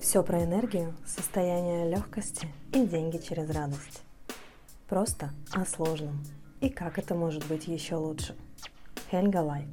Все про энергию, состояние легкости и деньги через радость. Просто о сложном. И как это может быть еще лучше. Хельга Лайт.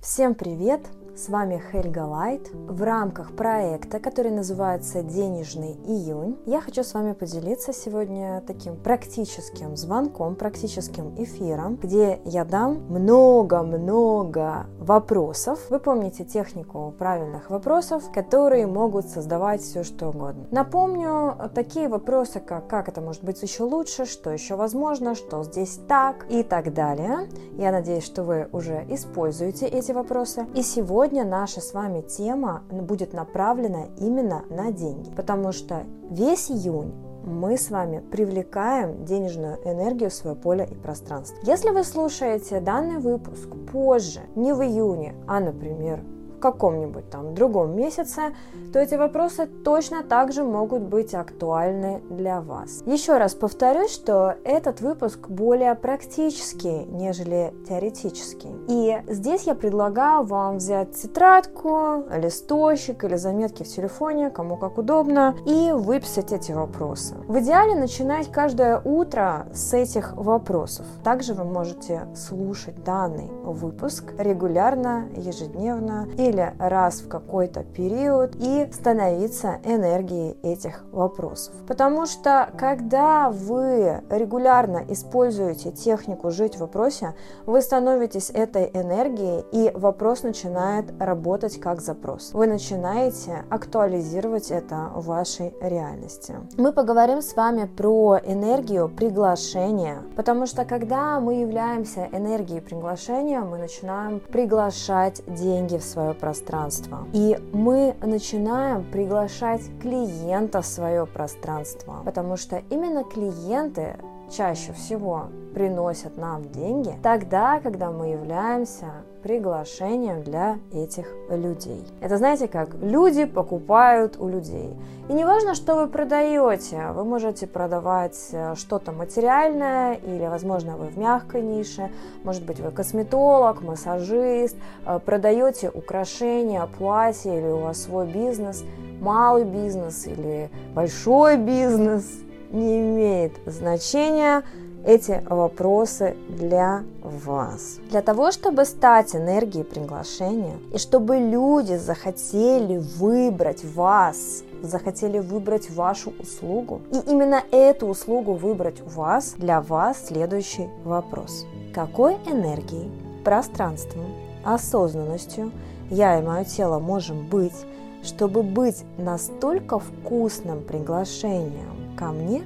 Всем привет! С вами Хельга Лайт. В рамках проекта, который называется «Денежный июнь», я хочу с вами поделиться сегодня таким практическим звонком, практическим эфиром, где я дам много-много вопросов. Вы помните технику правильных вопросов, которые могут создавать все, что угодно. Напомню, такие вопросы, как «Как это может быть еще лучше?», «Что еще возможно?», «Что здесь так?» и так далее. Я надеюсь, что вы уже используете эти вопросы. И сегодня Сегодня наша с вами тема будет направлена именно на деньги, потому что весь июнь мы с вами привлекаем денежную энергию в свое поле и пространство. Если вы слушаете данный выпуск позже, не в июне, а, например, в каком-нибудь там другом месяце, то эти вопросы точно так же могут быть актуальны для вас. Еще раз повторюсь, что этот выпуск более практический, нежели теоретический. И здесь я предлагаю вам взять тетрадку, листочек или заметки в телефоне, кому как удобно, и выписать эти вопросы. В идеале начинать каждое утро с этих вопросов. Также вы можете слушать данный выпуск регулярно, ежедневно и или раз в какой-то период и становиться энергией этих вопросов. Потому что когда вы регулярно используете технику «жить в вопросе», вы становитесь этой энергией, и вопрос начинает работать как запрос. Вы начинаете актуализировать это в вашей реальности. Мы поговорим с вами про энергию приглашения, потому что когда мы являемся энергией приглашения, мы начинаем приглашать деньги в свое пространство. И мы начинаем приглашать клиента в свое пространство, потому что именно клиенты чаще всего приносят нам деньги тогда, когда мы являемся приглашением для этих людей. Это знаете как? Люди покупают у людей. И не важно, что вы продаете, вы можете продавать э, что-то материальное или, возможно, вы в мягкой нише, может быть, вы косметолог, массажист, э, продаете украшения, платья или у вас свой бизнес, малый бизнес или большой бизнес – не имеет значения эти вопросы для вас. Для того, чтобы стать энергией приглашения и чтобы люди захотели выбрать вас, захотели выбрать вашу услугу, и именно эту услугу выбрать у вас, для вас следующий вопрос. Какой энергией, пространством, осознанностью я и мое тело можем быть, чтобы быть настолько вкусным приглашением ко мне,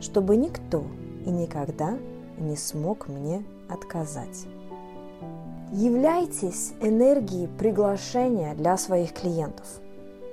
чтобы никто и никогда не смог мне отказать. Являйтесь энергией приглашения для своих клиентов –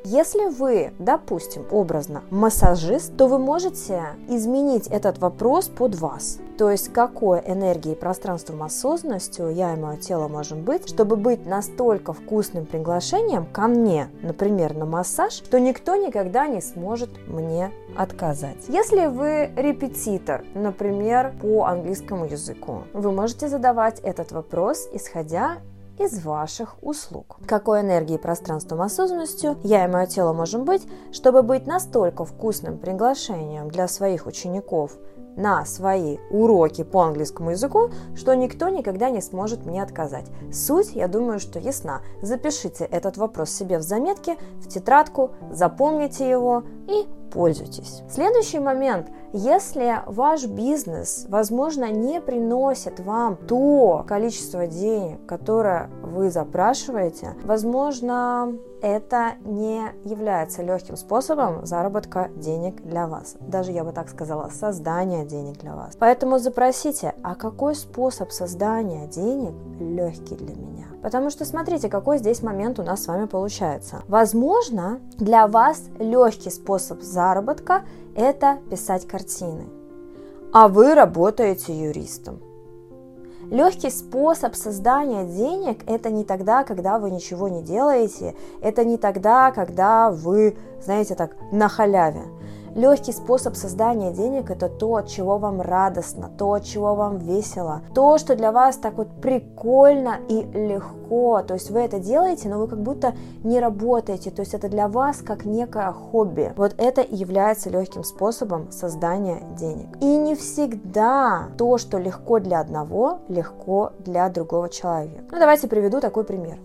если вы, допустим, образно массажист, то вы можете изменить этот вопрос под вас. То есть, какой энергией, пространством, осознанностью я и мое тело можем быть, чтобы быть настолько вкусным приглашением ко мне, например, на массаж, что никто никогда не сможет мне отказать. Если вы репетитор, например, по английскому языку, вы можете задавать этот вопрос, исходя из ваших услуг. Какой энергией, пространством, осознанностью я и мое тело можем быть, чтобы быть настолько вкусным приглашением для своих учеников на свои уроки по английскому языку, что никто никогда не сможет мне отказать. Суть, я думаю, что ясна. Запишите этот вопрос себе в заметке, в тетрадку, запомните его и пользуйтесь. Следующий момент. Если ваш бизнес, возможно, не приносит вам то количество денег, которое вы запрашиваете, возможно, это не является легким способом заработка денег для вас. Даже, я бы так сказала, создания денег для вас. Поэтому запросите, а какой способ создания денег легкий для меня? Потому что смотрите, какой здесь момент у нас с вами получается. Возможно, для вас легкий способ заработка – это писать картины. А вы работаете юристом. Легкий способ создания денег – это не тогда, когда вы ничего не делаете, это не тогда, когда вы, знаете, так, на халяве. Легкий способ создания денег – это то, от чего вам радостно, то, от чего вам весело, то, что для вас так вот прикольно и легко. То есть вы это делаете, но вы как будто не работаете. То есть это для вас как некое хобби. Вот это и является легким способом создания денег. И не всегда то, что легко для одного, легко для другого человека. Ну давайте приведу такой пример.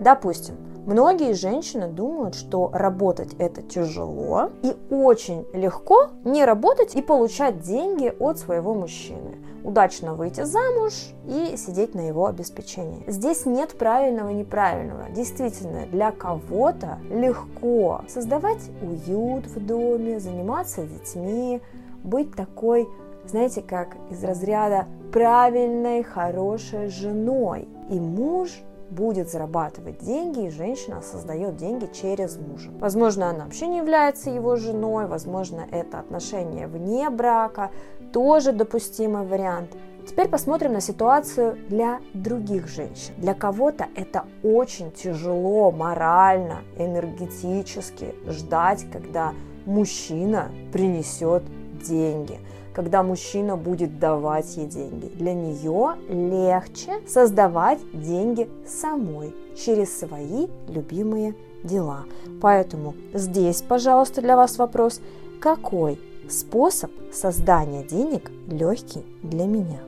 Допустим, Многие женщины думают, что работать это тяжело и очень легко не работать и получать деньги от своего мужчины. Удачно выйти замуж и сидеть на его обеспечении. Здесь нет правильного и неправильного. Действительно, для кого-то легко создавать уют в доме, заниматься детьми, быть такой, знаете, как из разряда правильной, хорошей женой. И муж будет зарабатывать деньги, и женщина создает деньги через мужа. Возможно, она вообще не является его женой, возможно, это отношение вне брака, тоже допустимый вариант. Теперь посмотрим на ситуацию для других женщин. Для кого-то это очень тяжело морально, энергетически ждать, когда мужчина принесет деньги когда мужчина будет давать ей деньги. Для нее легче создавать деньги самой через свои любимые дела. Поэтому здесь, пожалуйста, для вас вопрос, какой способ создания денег легкий для меня?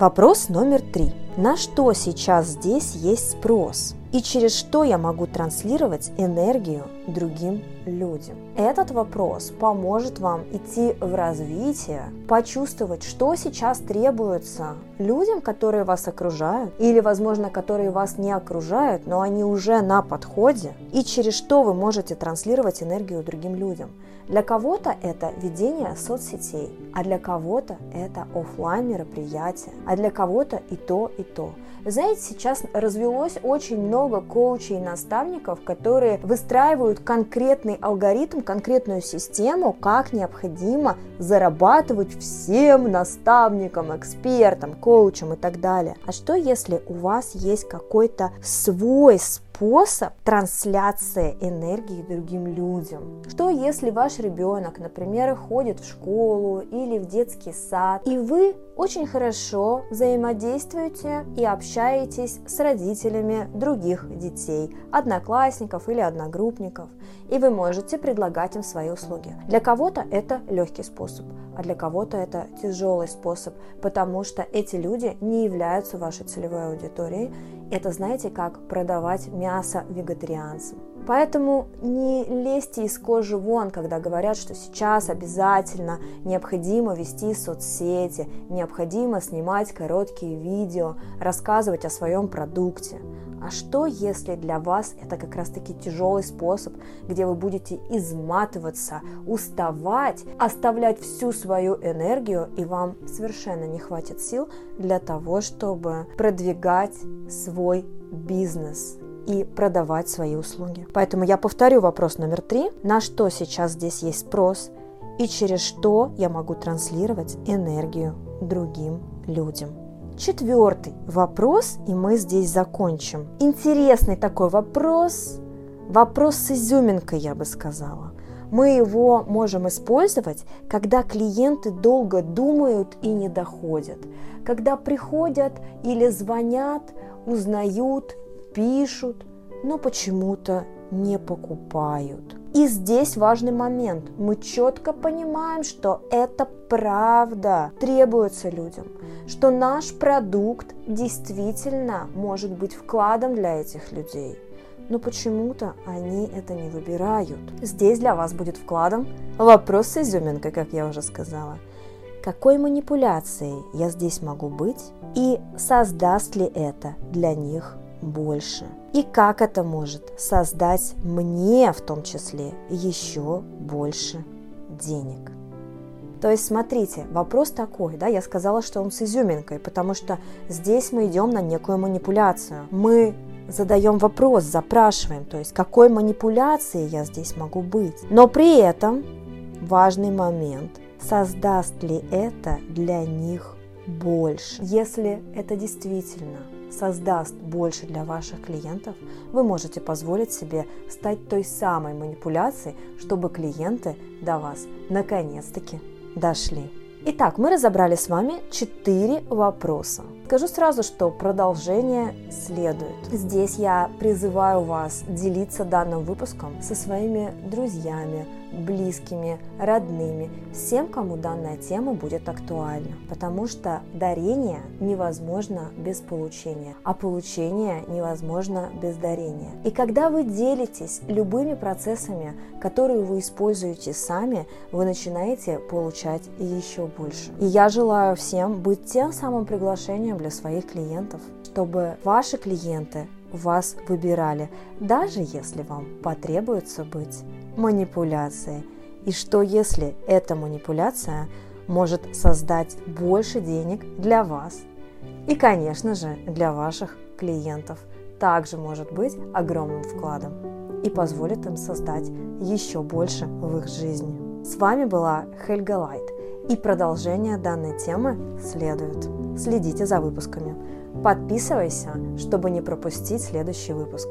Вопрос номер три. На что сейчас здесь есть спрос? И через что я могу транслировать энергию другим людям. Этот вопрос поможет вам идти в развитие, почувствовать, что сейчас требуется людям, которые вас окружают, или, возможно, которые вас не окружают, но они уже на подходе, и через что вы можете транслировать энергию другим людям. Для кого-то это ведение соцсетей, а для кого-то это офлайн мероприятия, а для кого-то и то, и то. Знаете, сейчас развелось очень много коучей и наставников, которые выстраивают конкретный алгоритм, конкретную систему, как необходимо зарабатывать всем наставникам, экспертам, коучам и так далее. А что если у вас есть какой-то свой способ способ трансляции энергии другим людям. Что если ваш ребенок, например, ходит в школу или в детский сад, и вы очень хорошо взаимодействуете и общаетесь с родителями других детей, одноклассников или одногруппников, и вы можете предлагать им свои услуги. Для кого-то это легкий способ, а для кого-то это тяжелый способ, потому что эти люди не являются вашей целевой аудиторией. Это, знаете, как продавать мясо вегетарианцам. Поэтому не лезьте из кожи вон, когда говорят, что сейчас обязательно необходимо вести соцсети, необходимо снимать короткие видео, рассказывать о своем продукте. А что, если для вас это как раз-таки тяжелый способ, где вы будете изматываться, уставать, оставлять всю свою энергию, и вам совершенно не хватит сил для того, чтобы продвигать свой бизнес, и продавать свои услуги. Поэтому я повторю вопрос номер три. На что сейчас здесь есть спрос и через что я могу транслировать энергию другим людям? Четвертый вопрос, и мы здесь закончим. Интересный такой вопрос, вопрос с изюминкой, я бы сказала. Мы его можем использовать, когда клиенты долго думают и не доходят, когда приходят или звонят, узнают пишут, но почему-то не покупают. И здесь важный момент. Мы четко понимаем, что это правда требуется людям, что наш продукт действительно может быть вкладом для этих людей. Но почему-то они это не выбирают. Здесь для вас будет вкладом вопрос с изюминкой, как я уже сказала. Какой манипуляцией я здесь могу быть и создаст ли это для них больше. И как это может создать мне в том числе еще больше денег. То есть, смотрите, вопрос такой, да, я сказала, что он с изюминкой, потому что здесь мы идем на некую манипуляцию. Мы задаем вопрос, запрашиваем, то есть какой манипуляцией я здесь могу быть. Но при этом важный момент, создаст ли это для них больше. Если это действительно создаст больше для ваших клиентов, вы можете позволить себе стать той самой манипуляцией, чтобы клиенты до вас наконец-таки дошли. Итак, мы разобрали с вами четыре вопроса. Скажу сразу, что продолжение следует. Здесь я призываю вас делиться данным выпуском со своими друзьями, близкими, родными, всем, кому данная тема будет актуальна. Потому что дарение невозможно без получения, а получение невозможно без дарения. И когда вы делитесь любыми процессами, которые вы используете сами, вы начинаете получать еще больше. И я желаю всем быть тем самым приглашением для своих клиентов, чтобы ваши клиенты вас выбирали, даже если вам потребуется быть манипуляцией. И что если эта манипуляция может создать больше денег для вас и, конечно же, для ваших клиентов также может быть огромным вкладом и позволит им создать еще больше в их жизни. С вами была Хельга Лайт, и продолжение данной темы следует. Следите за выпусками. Подписывайся, чтобы не пропустить следующий выпуск.